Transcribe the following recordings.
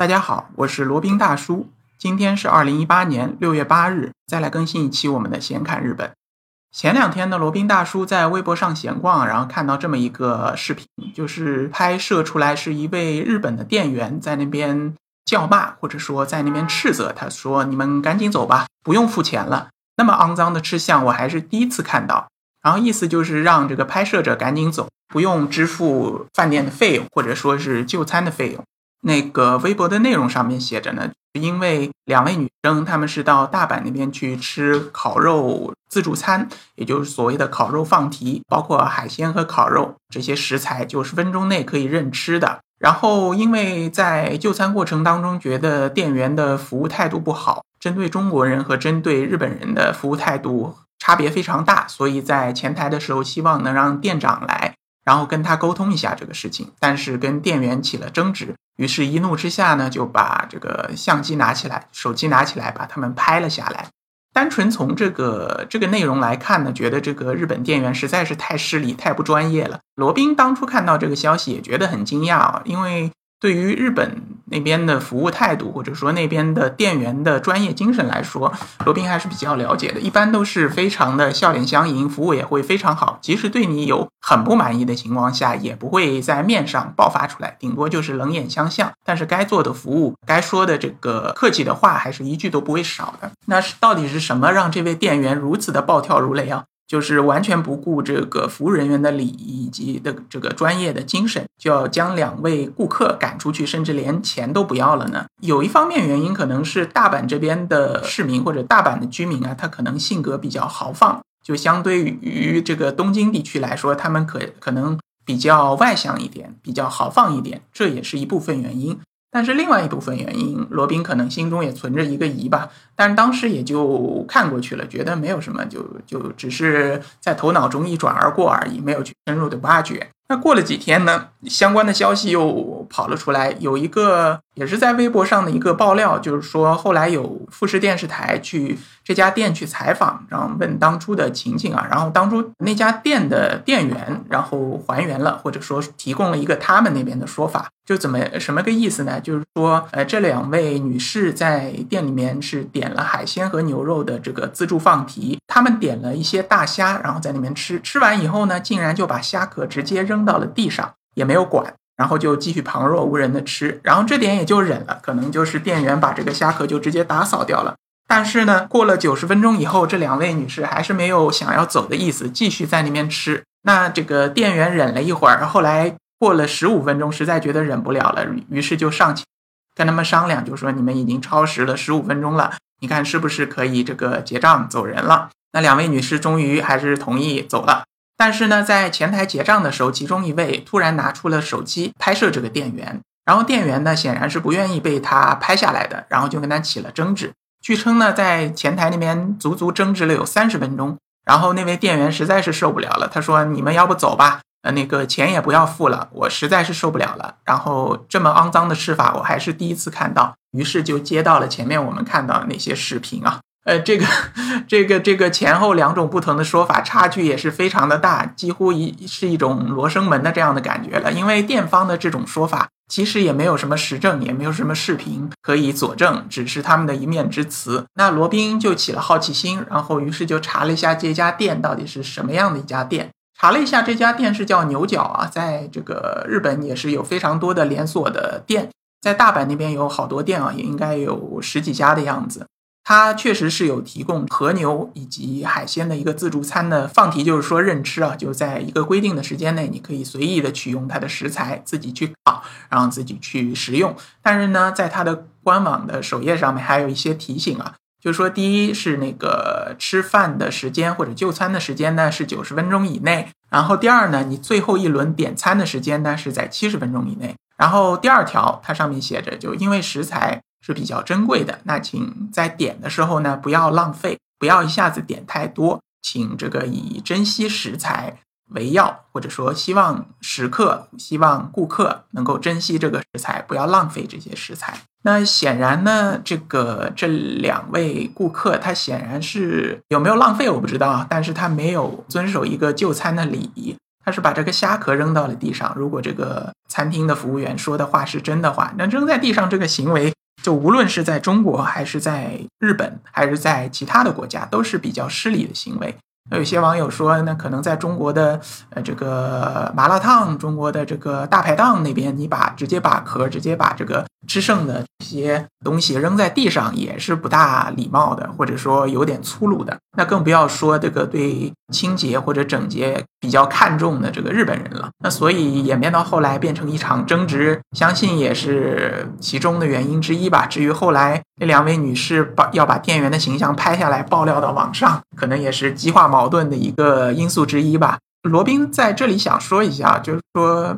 大家好，我是罗宾大叔。今天是二零一八年六月八日，再来更新一期我们的闲侃日本。前两天呢，罗宾大叔在微博上闲逛，然后看到这么一个视频，就是拍摄出来是一位日本的店员在那边叫骂，或者说在那边斥责，他说：“你们赶紧走吧，不用付钱了。”那么肮脏的吃相，我还是第一次看到。然后意思就是让这个拍摄者赶紧走，不用支付饭店的费用，或者说是就餐的费用。那个微博的内容上面写着呢，因为两位女生她们是到大阪那边去吃烤肉自助餐，也就是所谓的烤肉放题，包括海鲜和烤肉这些食材，九十分钟内可以任吃的。然后因为在就餐过程当中觉得店员的服务态度不好，针对中国人和针对日本人的服务态度差别非常大，所以在前台的时候希望能让店长来，然后跟他沟通一下这个事情，但是跟店员起了争执。于是，一怒之下呢，就把这个相机拿起来，手机拿起来，把他们拍了下来。单纯从这个这个内容来看呢，觉得这个日本店员实在是太势利、太不专业了。罗宾当初看到这个消息也觉得很惊讶啊，因为。对于日本那边的服务态度，或者说那边的店员的专业精神来说，罗宾还是比较了解的。一般都是非常的笑脸相迎，服务也会非常好。即使对你有很不满意的情况下，也不会在面上爆发出来，顶多就是冷眼相向。但是该做的服务，该说的这个客气的话，还是一句都不会少的。那是到底是什么让这位店员如此的暴跳如雷啊？就是完全不顾这个服务人员的礼仪以及的这个专业的精神，就要将两位顾客赶出去，甚至连钱都不要了呢？有一方面原因可能是大阪这边的市民或者大阪的居民啊，他可能性格比较豪放，就相对于这个东京地区来说，他们可可能比较外向一点，比较豪放一点，这也是一部分原因。但是另外一部分原因，罗宾可能心中也存着一个疑吧，但是当时也就看过去了，觉得没有什么，就就只是在头脑中一转而过而已，没有去深入的挖掘。那过了几天呢，相关的消息又跑了出来，有一个。也是在微博上的一个爆料，就是说后来有富士电视台去这家店去采访，然后问当初的情景啊，然后当初那家店的店员然后还原了，或者说提供了一个他们那边的说法，就怎么什么个意思呢？就是说，呃，这两位女士在店里面是点了海鲜和牛肉的这个自助放题，他们点了一些大虾，然后在里面吃，吃完以后呢，竟然就把虾壳直接扔扔到了地上，也没有管。然后就继续旁若无人的吃，然后这点也就忍了，可能就是店员把这个虾壳就直接打扫掉了。但是呢，过了九十分钟以后，这两位女士还是没有想要走的意思，继续在那边吃。那这个店员忍了一会儿，后来过了十五分钟，实在觉得忍不了了，于是就上前跟他们商量，就说你们已经超时了十五分钟了，你看是不是可以这个结账走人了？那两位女士终于还是同意走了。但是呢，在前台结账的时候，其中一位突然拿出了手机拍摄这个店员，然后店员呢显然是不愿意被他拍下来的，然后就跟他起了争执。据称呢，在前台那边足足争执了有三十分钟，然后那位店员实在是受不了了，他说：“你们要不走吧，呃，那个钱也不要付了，我实在是受不了了。”然后这么肮脏的吃法，我还是第一次看到，于是就接到了前面我们看到的那些视频啊。呃，这个，这个，这个前后两种不同的说法，差距也是非常的大，几乎一是一种罗生门的这样的感觉了。因为店方的这种说法，其实也没有什么实证，也没有什么视频可以佐证，只是他们的一面之词。那罗宾就起了好奇心，然后于是就查了一下这家店到底是什么样的一家店。查了一下，这家店是叫牛角啊，在这个日本也是有非常多的连锁的店，在大阪那边有好多店啊，也应该有十几家的样子。它确实是有提供和牛以及海鲜的一个自助餐的放题，就是说任吃啊，就在一个规定的时间内，你可以随意的取用它的食材，自己去烤，然后自己去食用。但是呢，在它的官网的首页上面还有一些提醒啊，就是说，第一是那个吃饭的时间或者就餐的时间呢是九十分钟以内，然后第二呢，你最后一轮点餐的时间呢是在七十分钟以内。然后第二条，它上面写着，就因为食材。是比较珍贵的，那请在点的时候呢，不要浪费，不要一下子点太多，请这个以珍惜食材为要，或者说希望食客、希望顾客能够珍惜这个食材，不要浪费这些食材。那显然呢，这个这两位顾客他显然是有没有浪费我不知道，但是他没有遵守一个就餐的礼仪。他是把这个虾壳扔到了地上。如果这个餐厅的服务员说的话是真的话，那扔在地上这个行为，就无论是在中国还是在日本还是在其他的国家，都是比较失礼的行为。有些网友说，那可能在中国的呃这个麻辣烫、中国的这个大排档那边，你把直接把壳、直接把这个吃剩的这些东西扔在地上，也是不大礼貌的，或者说有点粗鲁的。那更不要说这个对清洁或者整洁比较看重的这个日本人了。那所以演变到后来变成一场争执，相信也是其中的原因之一吧。至于后来那两位女士把要把店员的形象拍下来爆料到网上，可能也是激化矛矛盾的一个因素之一吧。罗宾在这里想说一下，就是说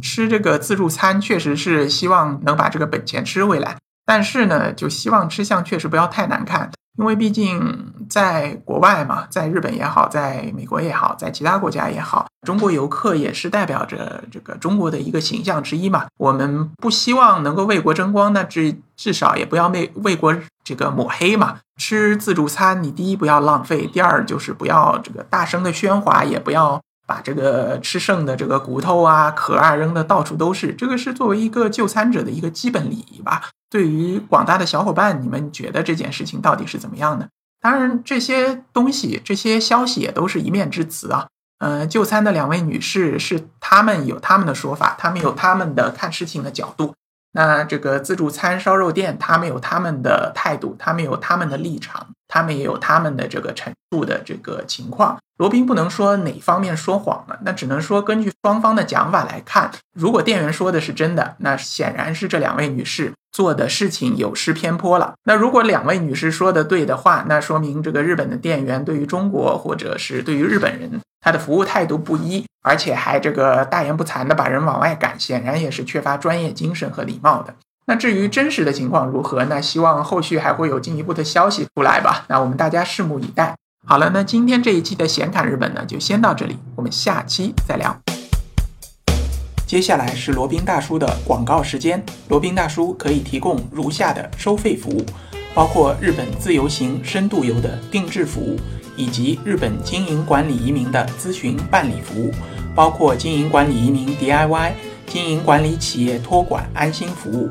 吃这个自助餐确实是希望能把这个本钱吃回来，但是呢，就希望吃相确实不要太难看。因为毕竟在国外嘛，在日本也好，在美国也好，在其他国家也好，中国游客也是代表着这个中国的一个形象之一嘛。我们不希望能够为国争光，那至至少也不要为为国这个抹黑嘛。吃自助餐，你第一不要浪费，第二就是不要这个大声的喧哗，也不要把这个吃剩的这个骨头啊、壳啊扔的到处都是。这个是作为一个就餐者的一个基本礼仪吧。对于广大的小伙伴，你们觉得这件事情到底是怎么样的？当然，这些东西、这些消息也都是一面之词啊。呃，就餐的两位女士是他们有他们的说法，他们有他们的看事情的角度。那这个自助餐烧肉店，他们有他们的态度，他们有他们的立场，他们也有他们的这个陈述的这个情况。罗宾不能说哪方面说谎了，那只能说根据双方的讲法来看，如果店员说的是真的，那显然是这两位女士做的事情有失偏颇了。那如果两位女士说的对的话，那说明这个日本的店员对于中国或者是对于日本人，他的服务态度不一，而且还这个大言不惭的把人往外赶，显然也是缺乏专业精神和礼貌的。那至于真实的情况如何，那希望后续还会有进一步的消息出来吧。那我们大家拭目以待。好了，那今天这一期的闲侃日本呢，就先到这里，我们下期再聊。接下来是罗宾大叔的广告时间。罗宾大叔可以提供如下的收费服务，包括日本自由行、深度游的定制服务，以及日本经营管理移民的咨询办理服务，包括经营管理移民 DIY、经营管理企业托管安心服务、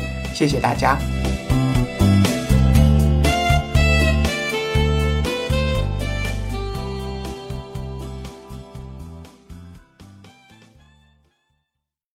谢谢大家。